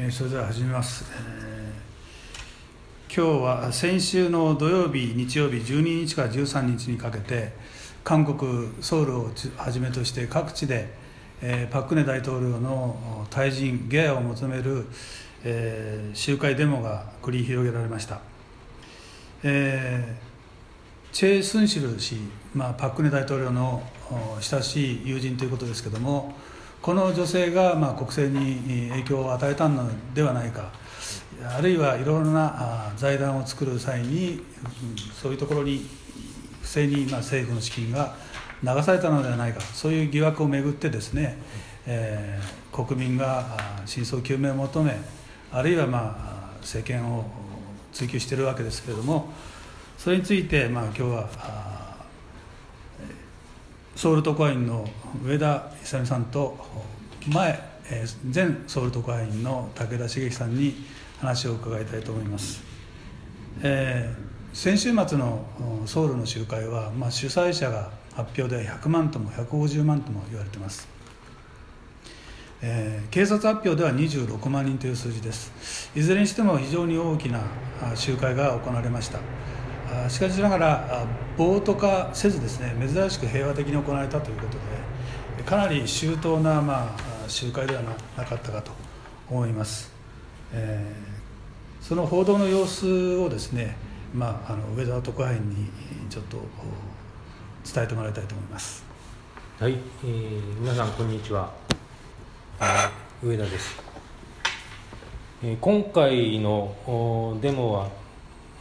えー、それでは始めます、えー、今日は先週の土曜日日曜日12日から13日にかけて韓国ソウルをはじめとして各地で、えー、パク・クネ大統領の退陣ゲアを求める、えー、集会デモが繰り広げられました、えー、チェ・スンシル氏、まあ、パク・クネ大統領の親しい友人ということですけどもこの女性がまあ国政に影響を与えたのではないかあるいはいろいろな財団を作る際にそういうところに不正にまあ政府の資金が流されたのではないかそういう疑惑をめぐってですね、えー、国民が真相究明を求めあるいはまあ政権を追及しているわけですけれどもそれについてまあ今日はソウル特派員の上田勇さんと前前ソウル特派員の武田茂樹さんに話を伺いたいと思います、えー、先週末のソウルの集会は、まあ、主催者が発表で100万とも150万とも言われています、えー、警察発表では26万人という数字です。いずれにしても非常に大きな集会が行われました。しかしながら暴徒化せずですね珍しく平和的に行われたということでかなり周到な、まあ、集会ではなかったかと思います、えー、その報道の様子をですね、まあ、あの上田特派員にちょっと伝えてもらいたいと思います。はい、えー、皆さんこんにちは。上田です、えー、今回のデモは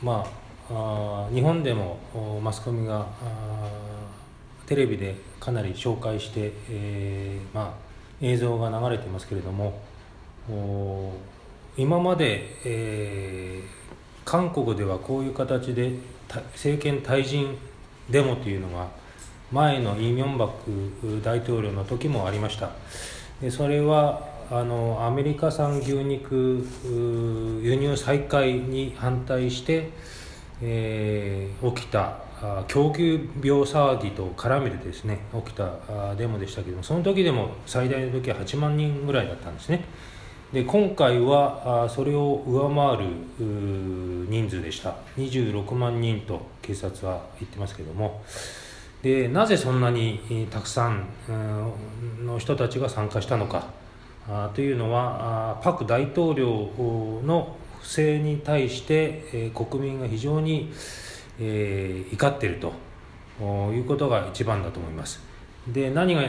まああ日本でもマスコミがテレビでかなり紹介して、えー、まあ、映像が流れてますけれども今まで、えー、韓国ではこういう形で政権退陣デモというのが前のイ・ミョンバク大統領の時もありました。でそれはあのアメリカ産牛肉輸入再開に反対してえー、起きた供給病騒ぎと絡めてですね起きたデモでしたけどもその時でも最大の時は8万人ぐらいだったんですね。で今回はそれを上回る人数でした。26万人と警察は言ってますけども。でなぜそんなにたくさんの人たちが参加したのか。というのはパク大統領の不正に対して、えー、国民が非常に、えー、怒っているということが一番だと思います。で何が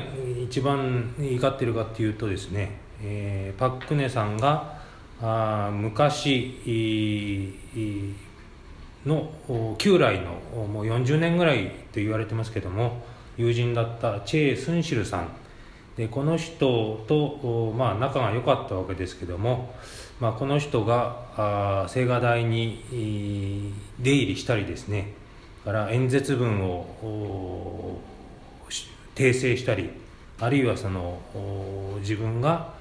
一番怒っているかっていうとですね、えー、パク・クネさんがあ昔の旧来のもう40年ぐらいと言われてますけども友人だったチェ・スンシルさんでこの人と、まあ、仲が良かったわけですけども、まあ、この人が青瓦台に出入りしたりですねから演説文を訂正したりあるいはその自分が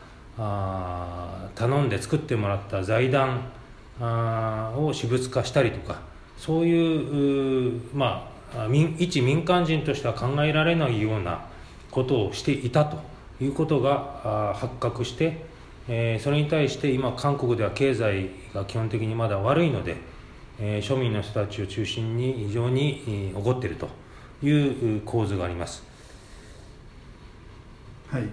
頼んで作ってもらった財団を私物化したりとかそういうまあ一民間人としては考えられないようなことをしていたということが発覚してえー、それに対して今韓国では経済が基本的にまだ悪いので、えー、庶民の人たちを中心に非常に、えー、怒っているという構図があります。はい。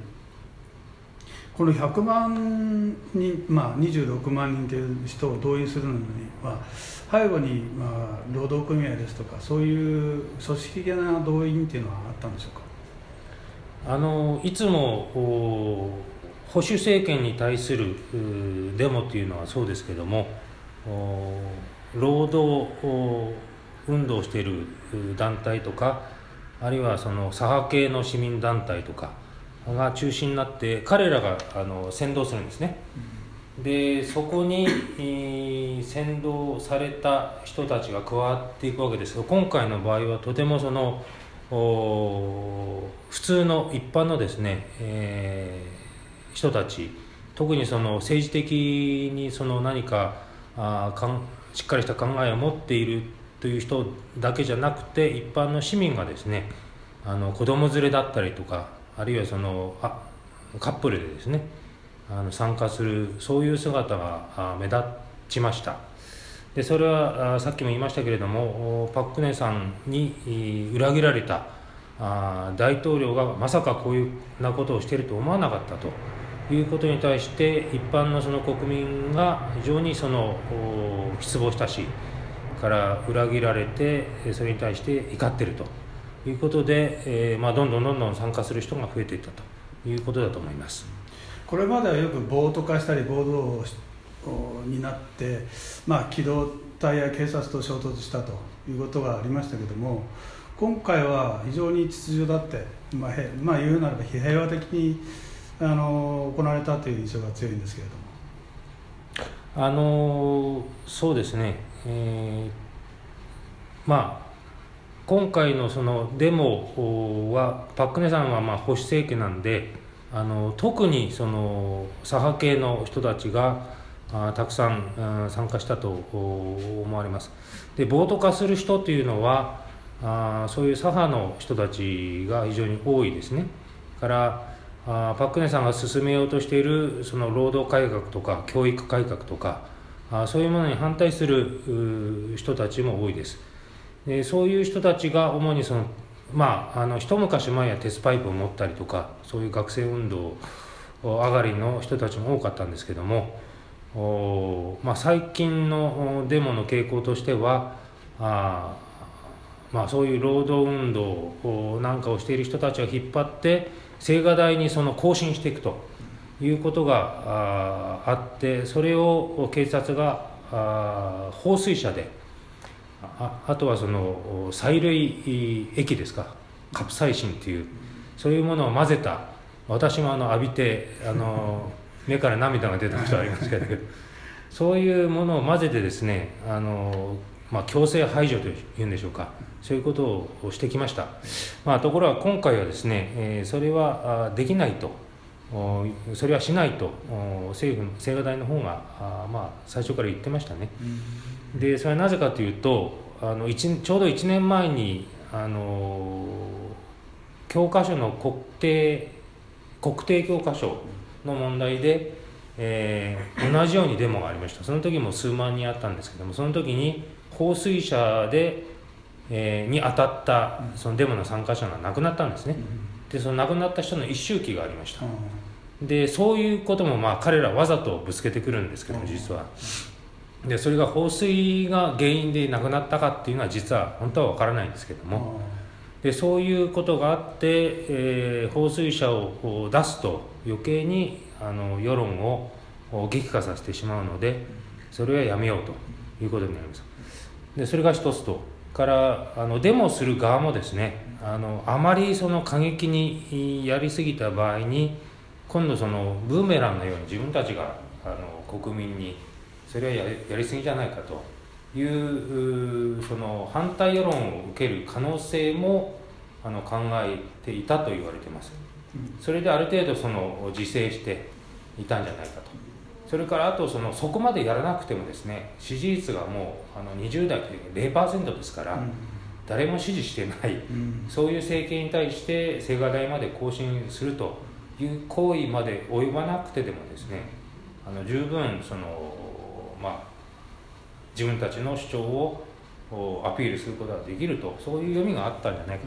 この100万人、まあ、26万人という人を動員するのには背後に、まあ、労働組合ですとかそういう組織的な動員っていうのはあったんでしょうか？あのいつも保守政権に対するデモというのはそうですけども労働運動している団体とかあるいはその左派系の市民団体とかが中心になって彼らがあの先導するんですね、でそこに、先導された人たちが加わっていくわけですが今回の場合はとてもその普通の一般のですね、えー人たち特にその政治的にその何かあかんしっかりした考えを持っているという人だけじゃなくて一般の市民がですねあの子供連れだったりとかあるいはそのあカップルでですね、あの参加するそういう姿が目立ちました。でそれはさっきも言いましたけれどもパク・クネさんに裏切られた大統領がまさかこういうなことをしていると思わなかったと。いうことに対して一般のその国民が非常にその失望したしから裏切られてそれに対して怒っていると。いうことで、えーまあ、どんどんどんどん参加する人が増えていったと。いうことだと思います。これまではよく暴徒化したり暴動になって、まあ、機動隊や警察と衝突したと。いうことがありましたけども今回は非常に秩序だって、まあ、まあ言うならば平和的にあの行われたという印象が強いんですけれども。あのそうですね、えー、まあ今回のそのデモはパク・クネさんはまあ保守政権なんであの特にその左派系の人たちがあたくさん参加したと思われます。で暴徒化する人というのはあそういう左派の人たちが非常に多いですね。からあパク・クネさんが進めようとしているその労働改革とか教育改革とかあそういうものに反対する人たちも多いです。でそういう人たちが主にそのまああの一昔前は鉄パイプを持ったりとかそういう学生運動上がりの人たちも多かったんですけどもお、まあ、最近のデモの傾向としてはあまあ、そういう労働運動なんかをしている人たちを引っ張って青瓦台にその更新していくということがあってそれを警察が放水車でああとはその催涙液ですかカプサイシンっていうそういうものを混ぜた私もあの浴びてあの 目から涙が出たことありますけどそういうものを混ぜてですねあの、まあ、強制排除というんでしょうかそういうことをしてきました、まあ、ところが今回はですね、えー、それはできないと。それはしないと。政府の青瓦台の方があ、まあ、最初から言ってましたね、でそれはなぜかというとあのちょうど1年前にあの教科書の国定国定教科書の問題で、えー、同じようにデモがありました。その時も数万人あったんですけどもその時に放水車でえー、に当たったそのデモの参加者が亡くなったんですね、でその亡くなった人の一周期がありました、でそういうこともまあ彼らわざとぶつけてくるんですけども実は。でそれが放水が原因で亡くなったかっていうのは実は本当は分からないんですけども。でそういうことがあって、えー、放水車を出すと余計にあの世論を激化させてしまうのでそれはやめようということになります。でそれが一つとからあのデモする側もですねあのあまりその過激にやりすぎた場合に今度そのブーメランのように自分たちがあの国民にそれはややりすぎじゃないかというその反対世論を受ける可能性もあの考えていたと言われています。それである程度その自制していたんじゃないかとそれからあとそのそこまでやらなくてもですね支持率がもうあの20代で0%ですから、うん、誰も支持してない、うん、そういう政権に対して青瓦台まで更新するという行為まで及ばなくてでもですねあの十分そのまあ自分たちの主張をアピールすることができるとそういう読みがあったんじゃないか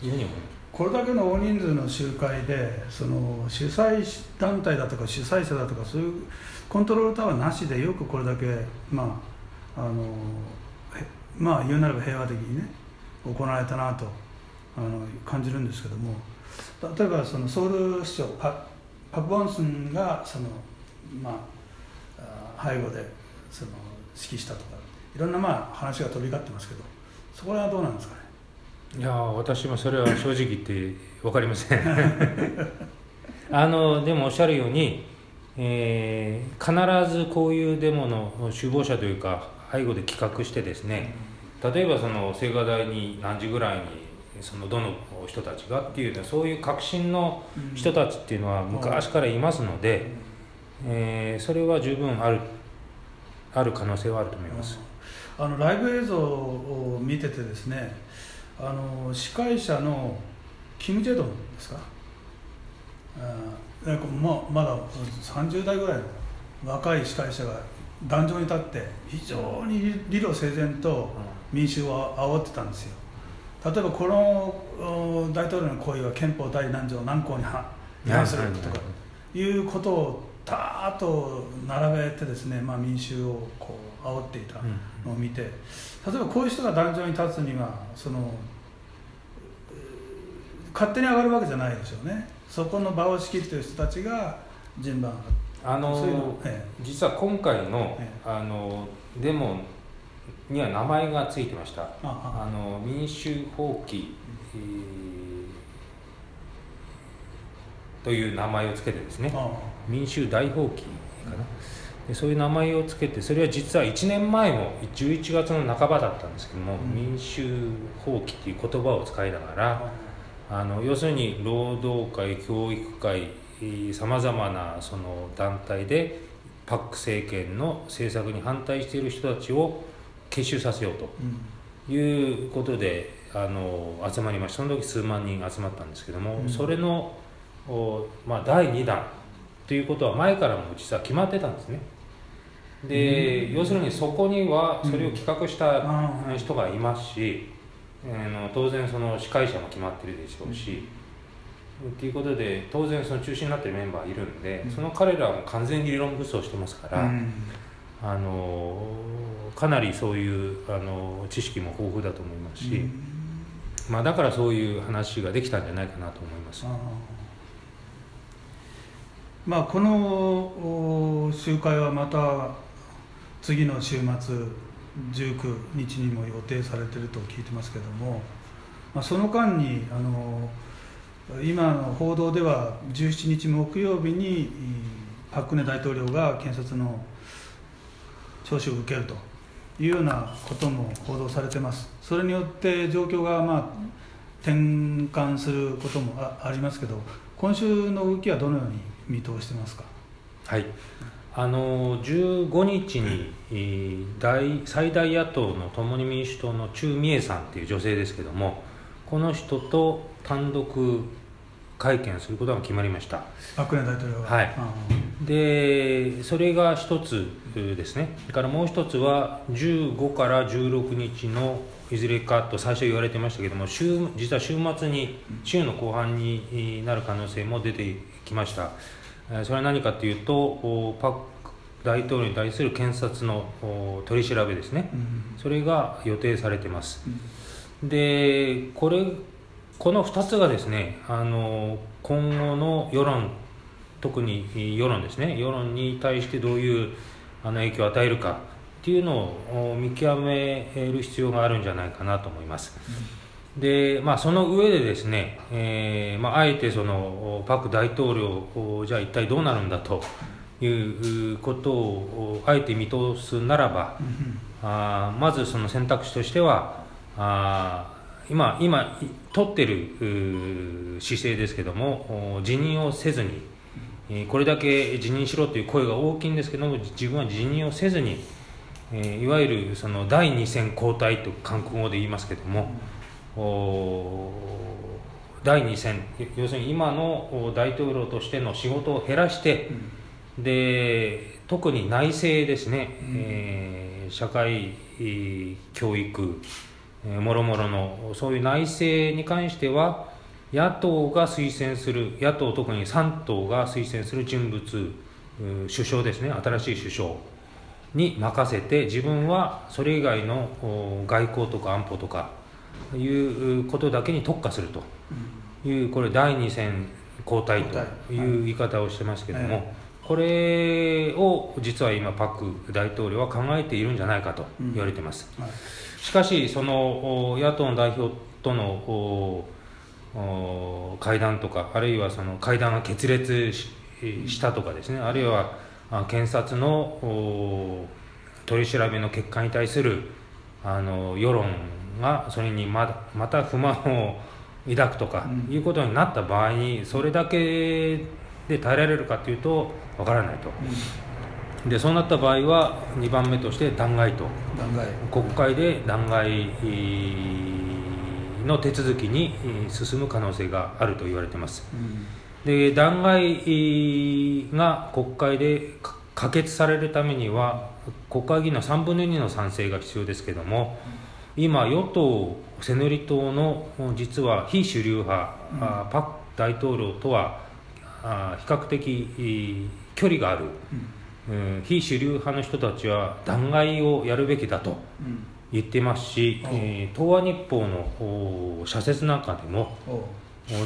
というふうに思います。これだけの大人数の集会でその主催団体だとか主催者だとかそういうコントロールタワーなしでよくこれだけまああのまあ言うなれば平和的にね行われたなとあの感じるんですけども。例えばそのソウル市長パパク・ボンスンがそのまあ背後でその指揮したとかいろんなまあ話が飛び交ってますけどそこらはどうなんですかいや私もそれは正直言って分かりません。あのでもおっしゃるようにえー、必ずこういうデモの首謀者というか背後で企画してですね例えばその青瓦台に何時ぐらいにそのどの人たちがっていうそういう革新の人たちっていうのは昔からいますので、えー、それは十分あるある可能性はあると思います。あのライブ映像を見ててですねあの司会者のキム・ジェドンですか？あーもうまだ30代ぐらいの若い司会者が壇上に立って非常に理路整然と民衆を煽ってたんですよ。例えばこのお大統領の行為は憲法第何条何項に反違反するとかいうことをたーっと並べてですね、まあ、民衆をこう煽っていたのを見て例えばこういう人が壇上に立つにはその勝手に上がるわけじゃないでしょうね。そこの場を仕切っている人たちが順番あのそう実は今回の,、えあのデモには名前がついてました。あの民衆放棄、えーという名前をつけてですね。あ。民衆大放棄かなでそういう名前をつけてそれは実は1年前も11月の半ばだったんですけども、うん。民衆放棄っていう言葉を使いながらあの要するに労働界教育界さまざまなその団体でパック政権の政策に反対している人たちを結集させようとうん。いうことであの集まりました。その時数万人集まったんですけども、うん。それの、おまあ、第2弾ということは前からも実は決まってたんですねで、要するにそこにはそれを企画したうん。人がいますし、あの当然その司会者も決まってるでしょうし、っていうことで当然その中心になってるメンバーいるんで、うん。その彼らはもう完全に理論武装してますから、うん。あのかなりそういうあの知識も豊富だと思いますし、うん。まあ、だからそういう話ができたんじゃないかなと思います。まあこのお集会はまた次の週末19日にも予定されていると聞いてますけれども、まあ、その間にあの今の報道では17日木曜日にパク・クネ大統領が検察の聴取を受けるというようなことも報道されています。それによって状況がまあ転換することもあありますけど今週の動きはどのように見通してますか？はい。あの15日に、えー大最大野党の共に民主党のチュ・ミエさんっていう女性ですけどもこの人と単独会見することが決まりました。パク・クネ大統領が。はい。あでそれが一つですね。それからもう一つは15から16日のいずれかと最初言われてましたけども週実は週末に週の後半になる可能性も出てきました。えーそれは何かというとおパク大統領に対する検察のお取り調べですね。うんそれが予定されてます。うん。でこれこの2つがですねあの今後の世論特に世論ですね。世論に対してどういうあの影響を与えるかっていうのをお見極める必要があるんじゃないかなと思います。でまあ、その上でですね、えーまあ、あえてそのパク大統領おじゃあ一体どうなるんだということをおあえて見通すならば、うんあーまずその選択肢としてはあー今今い取ってる姿勢ですけどもお辞任をせずに、えーこれだけ辞任しろという声が大きいんですけども自分は辞任をせずに、えーいわゆるその第二線交代と韓国語で言いますけども、お第二線要するに今のお大統領としての仕事を減らして、で特に内政ですね、えー社会、えー教育、えーもろもろのそういう内政に関しては野党が推薦する野党特に3党が推薦する人物う首相ですね。新しい首相に任せて自分はそれ以外のお外交とか安保とかいうことだけに特化すると。いうこれ第二線交代という言い方をしてますけども、はい。これを実は今パク大統領は考えているんじゃないかと言われています、はい。しかしそのお野党の代表との会談とかあるいはその会談が決裂ししたとかですねあるいはあ検察のお取り調べの結果に対するあの世論がそれにまだまた不満を抱くとかうん。いうことになった場合にそれだけで耐えられるかというとわからないと。でそうなった場合は2番目として弾劾と。国会で弾劾えーの手続きにえー進む可能性があると言われています。うん。で弾劾が国会で可決されるためには国会議員の3分の2の賛成が必要ですけども、今与党セヌリ党の実は非主流派、うん、パク大統領とは比較的距離がある、うん、非主流派の人たちは弾劾をやるべきだと言ってますし、う。ん、えー、東亜日報の社説なんかでも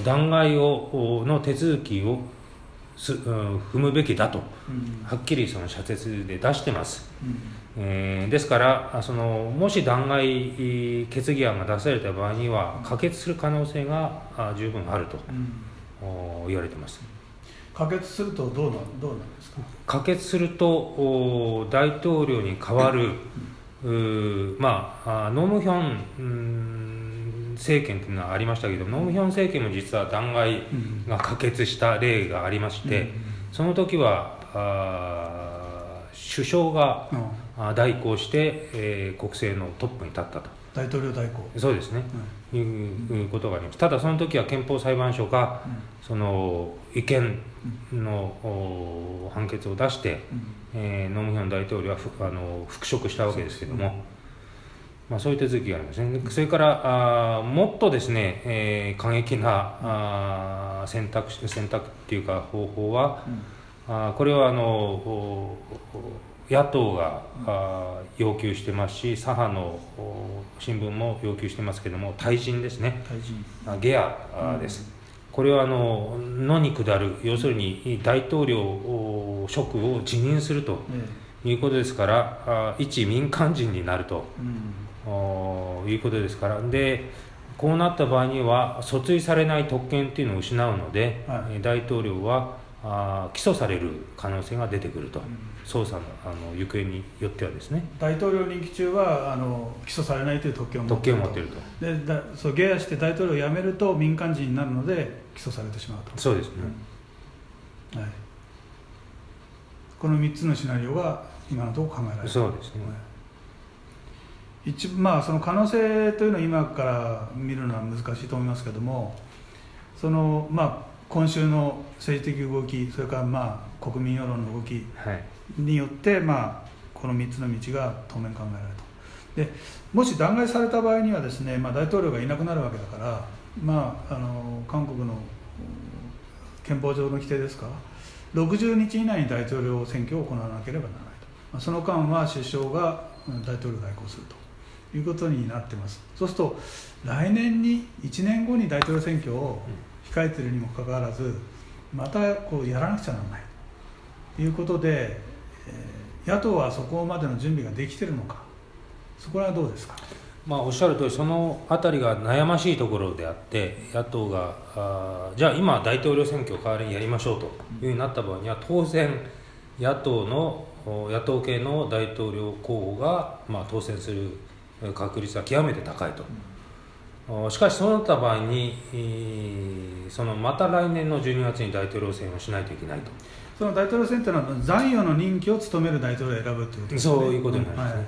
弾劾をの手続きをす、うん、踏むべきだと、はっきりその社説で出してます、えー、ですからそのもし弾劾決議案が出された場合には可決する可能性が十分あると、言われてます。可決するとどうなどうなんですか？可決すると大統領に代わる、うん、まあノムヒョン政権というのはありましたけど、うん、ノムヒョン政権も実は弾劾が可決した例がありまして、うん、その時はあ首相が代行して、えー、国政のトップに立ったと。大統領代行。そうですね、うん、いうことがあります。ただその時は憲法裁判所が、その違憲の判決を出して、うん、えー、ノムヒョン大統領はあの復職したわけですけども、まあ、そういう手続きがありますね、それからあもっとですね、えー、過激なあ選択選択っていうか方法は、うん、あこれはあの野党が、うん、あ要求してますし左派の新聞も要求してますけども退陣ですね。ゲアです、これはあの野に下る要するに大統領職を辞任するということですから、あ一民間人になると、うん、いうことですから。でこうなった場合には訴追されない特権っていうのを失うので、はい、大統領はあ起訴される可能性が出てくると、うん、捜査のあの行方によってはですね。大統領任期中はあの起訴されないという特権を持っていると。ると。でだそうゲアして大統領を辞めると民間人になるので起訴されてしまうと。そうですね、うん、はい、この3つのシナリオが今のところ考えられる。そうですね、一まあその可能性というのは今から見るのは難しいと思いますけどもそのまあ今週の政治的動きそれからまあ国民世論の動きによって、はい、まあ、この3つの道が当面考えられると。でもし弾劾された場合にはですね、まあ、大統領がいなくなるわけだから、まあ、あの韓国の憲法上の規定ですか60日以内に大統領選挙を行わなければならないと、まあ、その間は首相が大統領代行するということになってます。そうすると来年に1年後に大統領選挙を、控えているにもかかわらずまたこうやらなくちゃならない。ということで、えー、野党はそこまでの準備ができているのか。そこはどうですか？まあ、おっしゃる通りその辺りが悩ましいところであって野党があじゃあ今大統領選挙を代わりにやりましょうというふうになった場合には当然野党の野党系の大統領候補が、まあ、当選する確率は極めて高いと。しかしそうなった場合にそのまた来年の12月に大統領選をしないといけないと。その大統領選というのは残余の任期を務める大統領を選ぶということですね。そういうことになりますね、は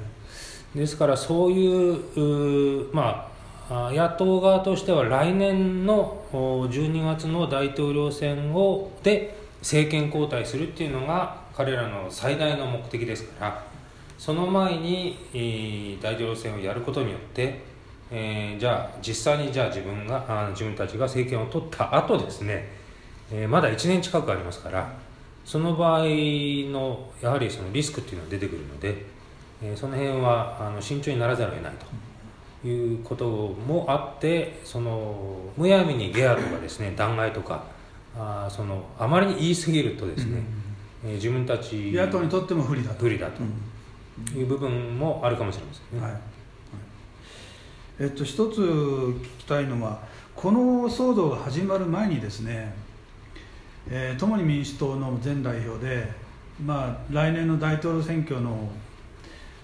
い、ですからそういうまあ野党側としては来年の12月の大統領選をで政権交代するっていうのが彼らの最大の目的ですからその前に大統領選をやることによってえー、じゃあ実際にじゃあ自分があ自分たちが政権を取った後ですね、えー、まだ1年近くありますからその場合のやはりそのリスクっていうのは出てくるので、えー、その辺はあの慎重にならざるを得ないということもあってそのむやみにゲアとかですね弾劾とかあそのあまりに言い過ぎるとですね、うん、えー、自分たち野党にとっても不利だと。不利だという部分もあるかもしれませんね。はい。えっと、一つ聞きたいのはこの騒動が始まる前にですね、えー、共に民主党の前代表で、まあ、来年の大統領選挙の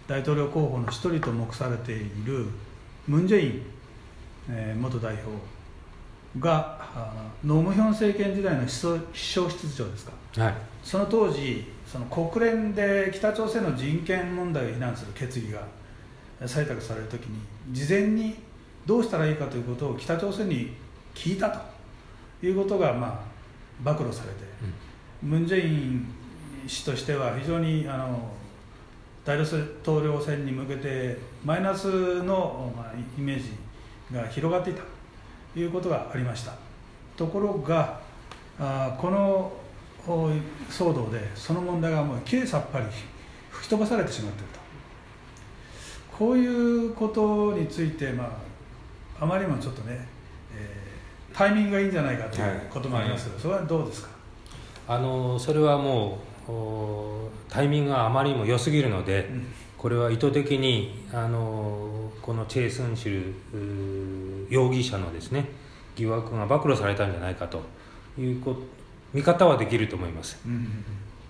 大統領候補の一人と目されているムン・ジェイン、えー、元代表がノムヒョン政権時代の秘書室長ですか、はい、その当時その国連で北朝鮮の人権問題を非難する決議が採択されるときに事前にどうしたらいいかということを北朝鮮に聞いたということが、まあ暴露されて、ムン・ジェイン氏としては非常にあの大統領選に向けてマイナスの、まあ、イメージが広がっていたということがありました。ところがあこの騒動でその問題がもうきれいさっぱり吹き飛ばされてしまっていると。こういうことについて、まあ、あまりにもちょっとね、えー、タイミングがいいんじゃないかということもありますけど、はい、それはどうですか？あのそれはもうタイミングがあまりにも良すぎるので、うん、これは意図的にあのこのチェイ・スンシル容疑者のですね疑惑が暴露されたんじゃないかというこ見方はできると思います。うん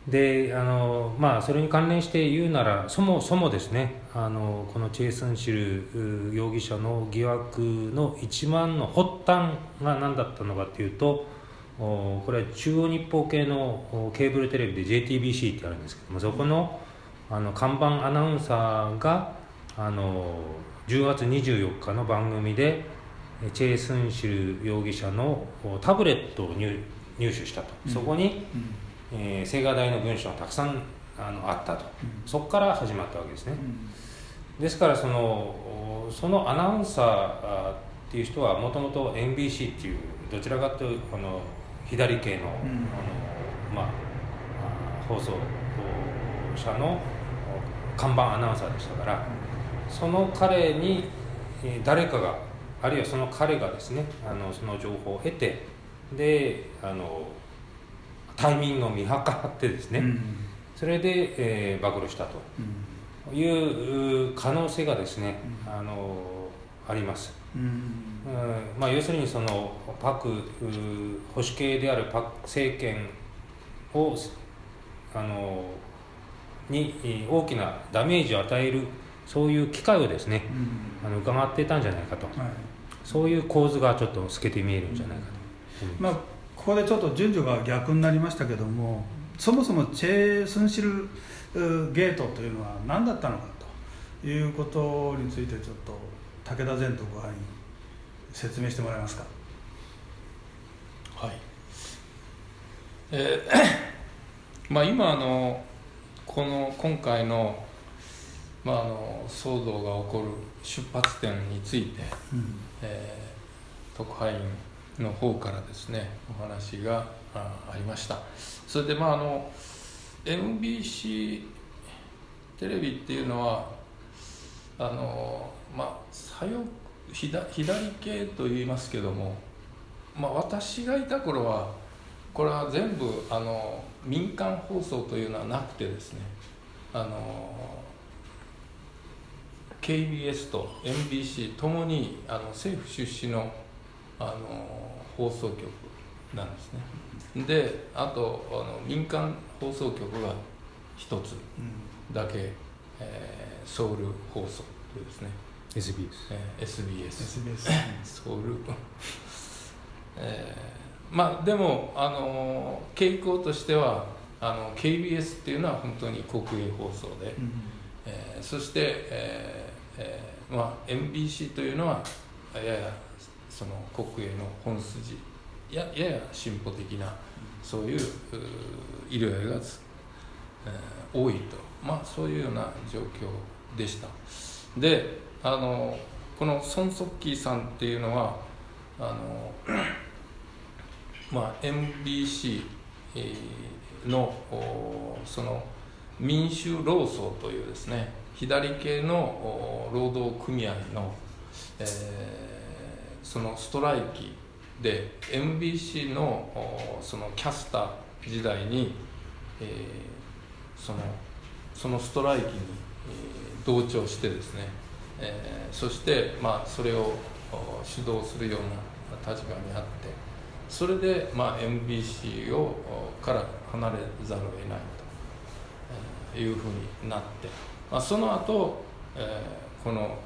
であのまあそれに関連して言うならそもそもですねあのこのチェイ・スンシル容疑者の疑惑の一番の発端が何だったのかというとこれは中央日報系のケーブルテレビで JTBC ってあるんですけどもそこのあの看板アナウンサーがあの10月24日の番組でチェイ・スンシル容疑者のタブレットを入手したと、そこに、うん、えー、青瓦台の文章がたくさんあのあったと、うん、そこから始まったわけですね、うん、ですからそのそのアナウンサーっていう人はもともと NBC っていうどちらかというとこの左系の,、あのまあ、放送社の看板アナウンサーでしたから、その彼に誰かがあるいはその彼がですねあのその情報を得てであのタイミングを見計らってですね、うん、それで、えー、暴露したと。いう可能性がですね、うん、あのあります。うん。まあ、要するにそのパク保守系であるパク政権をあのに大きなダメージを与えるそういう機会をですね、うん、あの伺っていたんじゃないかと、はい、そういう構図がちょっと透けて見えるんじゃないかと、うん、まあ、ここでちょっと順序が逆になりましたけどもそもそもチェ・スンシルゲートというのは何だったのかということについてちょっと武田前途ご飯に説明してもらえますか。はい。えー、まあ今あのこの今回の,、まあ、あの騒動が起こる出発点について、うん、えー、特派員の方からですねお話がありました。それでまああの MBC テレビっていうのはあのまあ左翼左左系と言いますけども、まあ、私がいた頃はこれは全部あの民間放送というのはなくてですねあの KBS と MBC ともにあの政府出身のあの放送局なんですね。であとあの民間放送局が一つだけ、うん、えー、ソウル放送というですね。SBS、えー、SBS, SBS ソウル。えー、まあでもあの傾向としてはあの KBS っていうのは本当に国営放送で、うん、えー、そして、えーえーまあ、MBC というのはややその国営の本筋ややや進歩的なそういう医療やが、えー、多いと、まあ、そういうような状況でした。であのこのソン・ソッキーさんっていうのはあの、まあ、MBC のその民衆労総というですね左系の労働組合の、えー、そのストライキで MBC のそのキャスター時代に、えー、そのそのストライキに、えー、同調してですね、えー、そして、まあ、それを主導するような立場にあってそれで、まあ、MBC をから離れざるを得ないというふうになって、まあ、その後、えー、この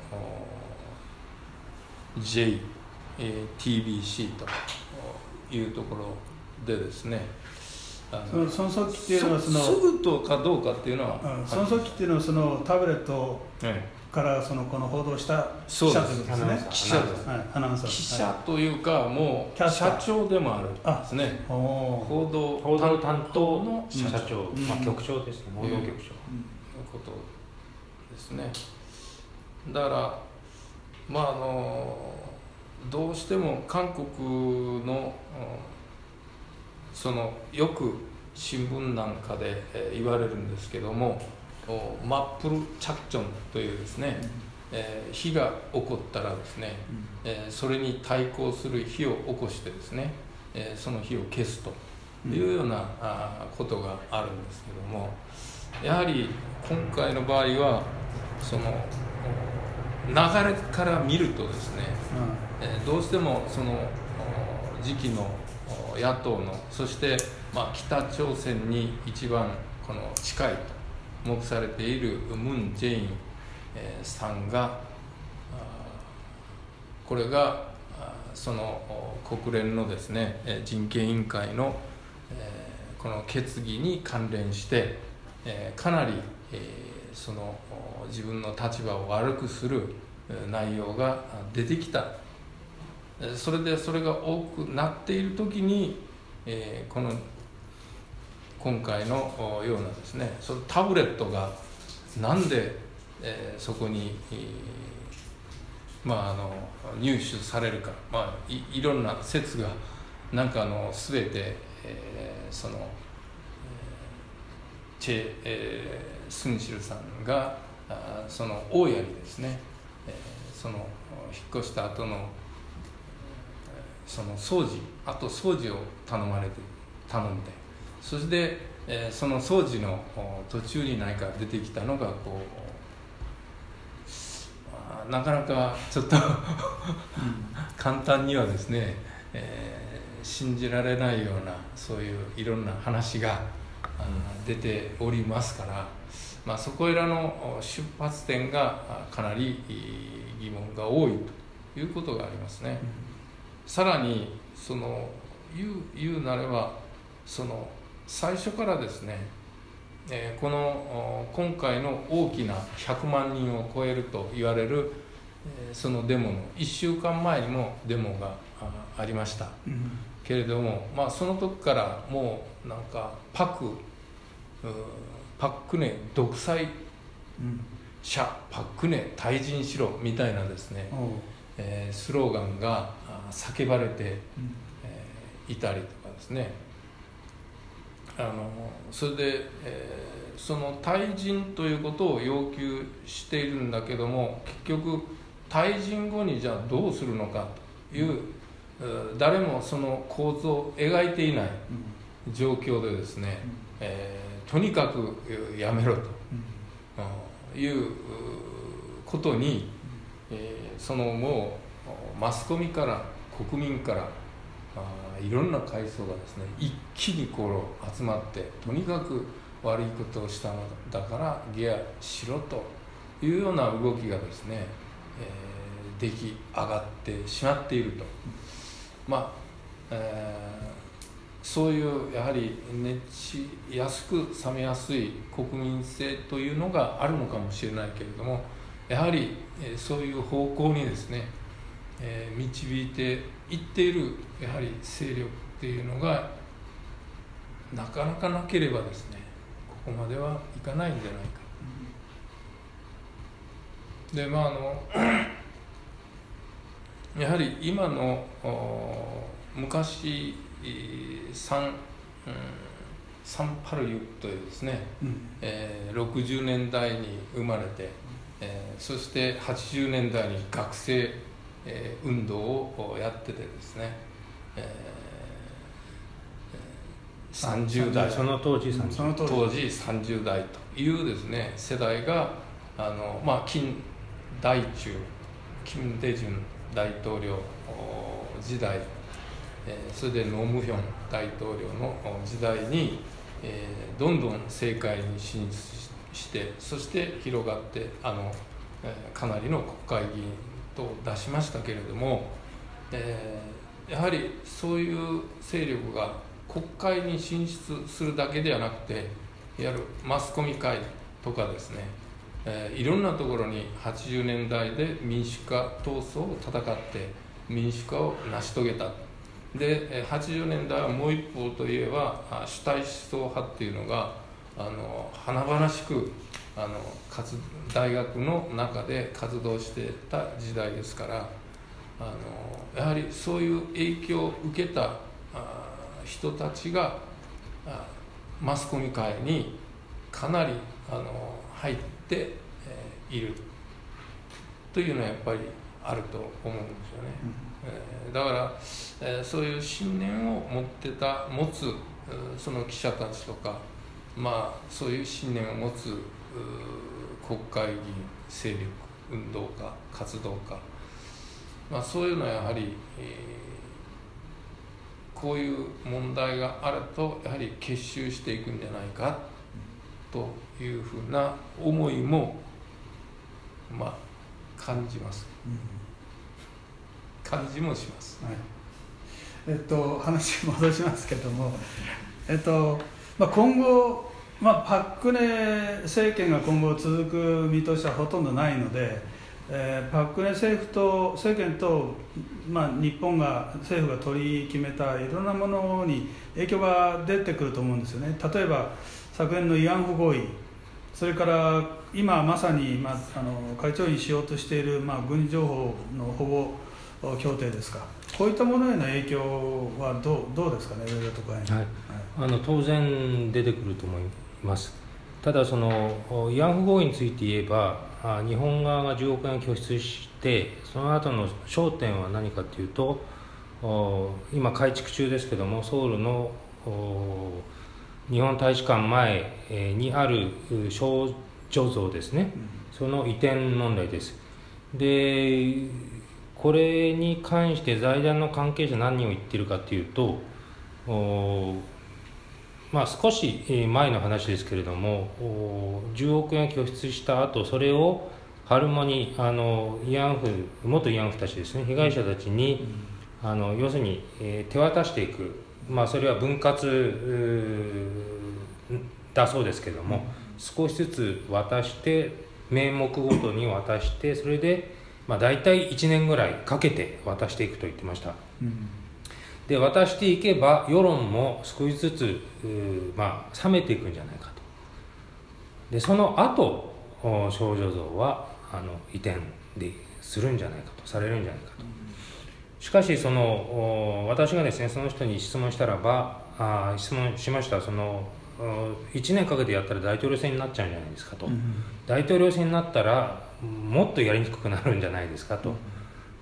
J JTBC というところでですねその孫速記っていうのはそのすぐとかどうかっていうのは、うん、孫速記っていうのはそのタブレットからそのこの報道した記者ということですね。記者です。はい、アナウンサー。記者というかもう社長でもあるんですね。報道報道担当のの社社長。長、うん。まあ、局長ですね。報道局長、いうことですね。だからまああのどうしても韓国のうんそのよく新聞なんかでえー言われるんですけどもおマップルチャクチョンというですね、えー火が起こったらですね、えーそれに対抗する火を起こしてですね、えーその火を消すというような、ことがあるんですけどもやはり今回の場合はそのお流れから見るとですね、えーどうしてもそのお次期の野党のそして、ま、北朝鮮に一番この近いと目されているムン・ジェイン、さんがこれがその国連のですね人権委員会の、この決議に関連して、かなり、その自分の立場を悪くする内容が出てきた。それでそれが多くなっている時に、えーこの今回のようなですねそのタブレットがなんで、えーそこに、えーまあ、あの入手されるか、まあ、いろんな説がなんかあの全て、えーその、チェ・えースンシルさんがあその大家にですね、えーその引っ越した後のその掃除あと掃除を頼まれて頼んで。そして、えーその掃除のお途中に何か出てきたのがこう、まあ、なかなかちょっと簡単にはですね、えー信じられないようなそういういろんな話があー出ておりますから、まあ、そこいらのお出発点があかなり疑問が多いということがありますね。さらにその言う言うなればその最初からですね、えーこの今回の大きな100万人を超えると言われる、そのデモの1週間前にもデモがありました。うんけれども、まあ、その時からもうなんかパクパククネ独裁うん者パククネ退陣しろみたいなですね、おう。えースローガンがあ叫ばれて、うん。えーいたりとかですね。あのそれで、えーその退陣ということを要求しているんだけども結局退陣後にじゃあどうするのかという、えー誰もその構図を描いていない状況でですね、えーとにかくえーやめろと。うん。いううことに、えーそのもうマスコミから国民からあいろんな階層がですね一気にこう集まってとにかく悪いことをしたのだからゲアしろというような動きがですね、えー出来上がってしまっていると。まあえーそういうやはり熱しやすく冷めやすい国民性というのがあるのかもしれないけれどもやはり、えーそういう方向にですね、えー導いていっているやはり勢力っていうのがなかなかなければですねここまではいかないんじゃないか。でまああの やはり今のお昔えーサン、うん、サンパルユというですね、うんえー60年代に生まれて、えーそして80年代に学生、えー運動をやっててですね、えーえー30代。その当時うん30その当時当時30代というですね世代があの、まあ、金大中金大中大統領お時代、えーそれでノ・ムヒョン大統領のお時代に、えーどんどん政界に進出ししてそして広がってあの、かなりの国会議員と出しましたけれども、えーやはりそういう勢力が国会に進出するだけではなくていわゆるマスコミ会とかですね、えー、いろんなところに80年代で民主化闘争を戦って民主化を成し遂げた。で80年代はもう一方といえば主体思想派っていうのがあの華々しくあの活大学の中で活動してた時代ですからあのやはりそういう影響を受けた人たちがマスコミ界にかなりあの入って、えー、いるというのはやっぱりあると思うんですよね。えー、だから、えー、そういう信念を持ってた持つその記者たちとかまあそういう信念を持つ国会議員勢力運動家活動家、まあ、そういうのはやはり、えー、こういう問題があるとやはり結集していくんじゃないかというふうな思いもまあ感じます、うん、感じもします、はい、えっと話戻しますけどもえっと、まあ、今後まあ、パク・クネ政権が今後続く見通しはほとんどないので、えー、パク・クネ政府と政権と、まあ、日本が政府が取り決めたいろんなものに影響が出てくると思うんですよね。例えば昨年の慰安婦合意それから今まさに、まあ、あの会長にしようとしている、まあ、軍事情報の保護協定ですか。こういったものへの影響はどうどうですかね上田とかに、はい、はい、あの当然出てくると思います。ますただその慰安婦合意について言えば日本側が10億円拠出してその後の焦点は何かというと今改築中ですけどもソウルの日本大使館前にある少女像ですね、その移転問題です。でこれに関して財団の関係者何人を言ってるかというとまあ、少し前の話ですけれども10億円拠出した後それを春間にあの慰安婦元慰安婦たちですね被害者たちに、あの要するに、えー、手渡していく、まあ、それは分割だそうですけれども、少しずつ渡して名目ごとに渡してそれで、まあ、大体1年ぐらいかけて渡していくと言ってました。うん。で渡していけば世論も少しずつ、まあ、冷めていくんじゃないかと。でその後少女像はあの移転でするんじゃないかとされるんじゃないかと。しかしその私がですねその人に質問したらばあ質問しました。その1年かけてやったら大統領選になっちゃうんじゃないですかと、うん、大統領選になったらもっとやりにくくなるんじゃないですかと、うん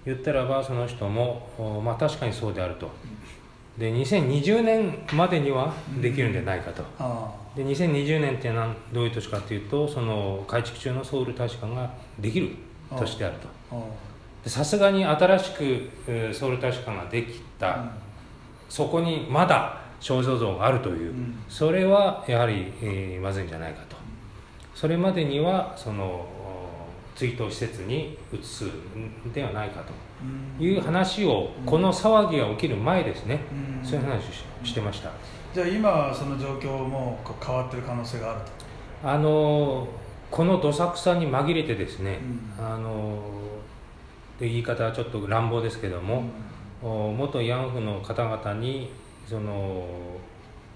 言ったらばその人も、まあ、確かにそうであると。で2020年までにはできるんじゃないかと、で2020年って何どういう年かというとその改築中のソウル大使館ができる年であると。さすがに新しくソウル大使館ができた、うん、そこにまだ肖像像があるという、うん、それはやはり、えー、まずいんじゃないかと。それまでにはその追悼施設に移すんではないかと。いう話をこの騒ぎが起きる前ですね。そういう話をしてました。じゃあ今はその状況も変わってる可能性があると。あのこのどさくさに紛れてですね、うん、あの言い方はちょっと乱暴ですけども、うん、元慰安婦の方々にその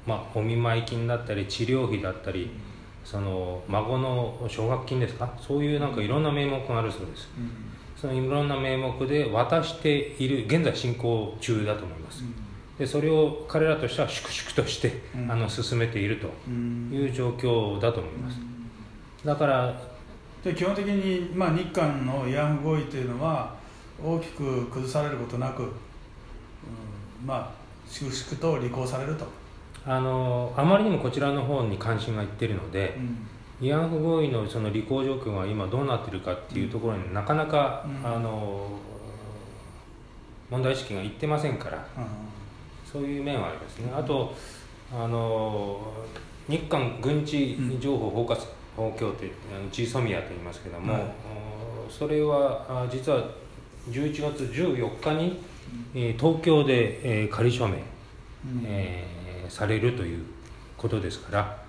まあお見舞い金だったり治療費だったり、うんその孫の奨学金ですか？そういうなんかいろんな名目があるそうです、うん、そのいろんな名目で渡している現在進行中だと思います、うん、でそれを彼らとしては粛々として、うん、あの進めているという状況だと思います、だからで基本的に、まあ、日韓の慰安婦合意というのは大きく崩されることなく、まあ粛々と履行されるとあのあまりにもこちらの方に関心がいってるので、うん、慰安婦合意のその履行状況が今どうなってるかっていうところになかなか、うん、あの問題意識がいってませんから、うん、そういう面はありますね。あとあの日韓軍事情報包括法協定ジーソミアと言いますけども、それは実は11月14日に、え東京で、え仮署名、えーされるということですから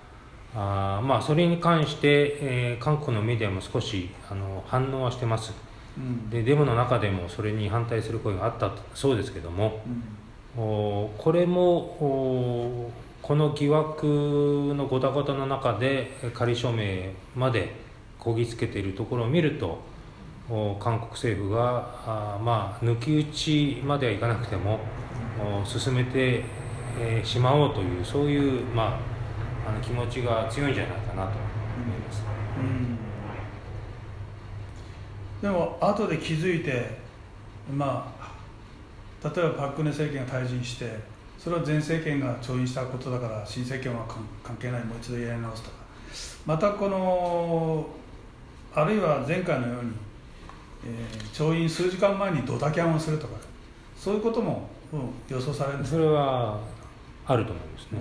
あまあ、それに関して、えー、韓国のメディアも少しあの反応はしてます、うん、でデモの中でもそれに反対する声があったそうですけども、うん、おこれもおこの疑惑のごたごたの中で仮署名までこぎつけているところを見ると韓国政府があまあ抜き打ちまではいかなくても進めて、えー、しまおうというそういう、まあ、あの気持ちが強いんじゃないかなと思います。うん、でも後で気づいてまあ例えばパク・クネ政権が退陣してそれは前政権が調印したことだから新政権は関係ないもう一度やり直すとか。またこのあるいは前回のようにえー、調印数時間前にドタキャンをするとかそういうことも、うん、予想されるそれはあると思いますね、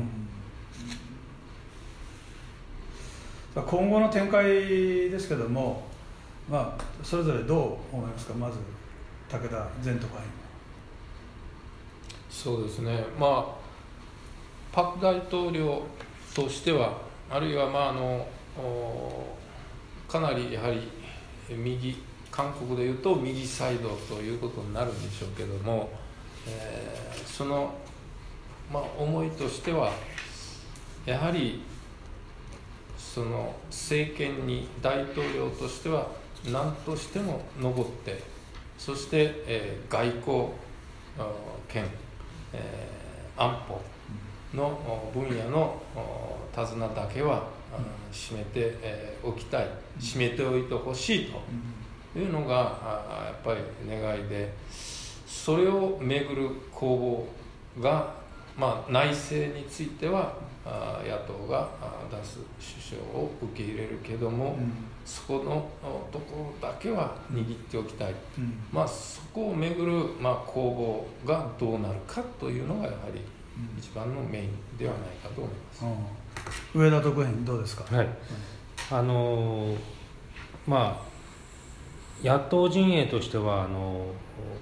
うん、今後の展開ですけども、まあ、それぞれどう思いますか？まず武田前特派員そうですね。まあパク大統領としてはあるいはまああのかなりやはり右韓国でいうと右サイドということになるんでしょうけども、えー、その、まあ、思いとしてはやはりその政権に大統領としては何としても残ってそして、えー、外交権、えー、安保の分野の手綱だけは、うん、締めて、えー、おきたい締めておいてほしいと。いうのがやっぱり願いでそれをめぐる攻防が、まあ、内政については野党が出す首相を受け入れるけども、うん、そこのところだけは握っておきたい、うん、まあ、そこをめぐる、まあ、攻防がどうなるかというのがやはり一番のメインではないかと思います、うん、上田特派どうですか、はい、あのー、まあ野党陣営としてはあの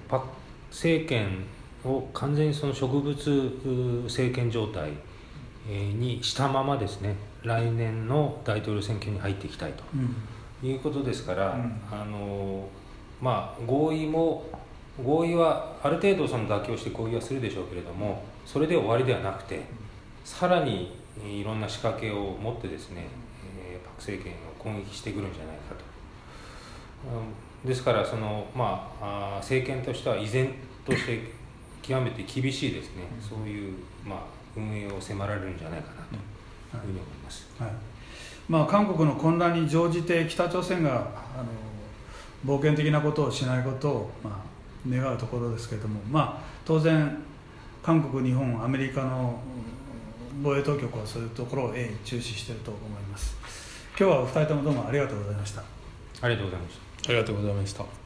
パ政権を完全にその植物政権状態にしたままですね来年の大統領選挙に入っていきたいということですから、うん、あのまあ合意も合意はある程度その妥協して合意はするでしょうけれどもそれで終わりではなくてさらにいろんな仕掛けを持ってですね、えー、パク政権を攻撃してくるんじゃないかと。ですからその、まあ、政権としては依然として極めて厳しいですね、そういう、まあ、運営を迫られるんじゃないかなというふうに思います。はいまあ、韓国の混乱に乗じて北朝鮮があの冒険的なことをしないことを、まあ、願うところですけれども、まあ、当然韓国、日本、アメリカの防衛当局はそういうところを鋭意注視していると思います。今日はお二人ともどうもありがとうございました。ありがとうございました。ありがとうございました。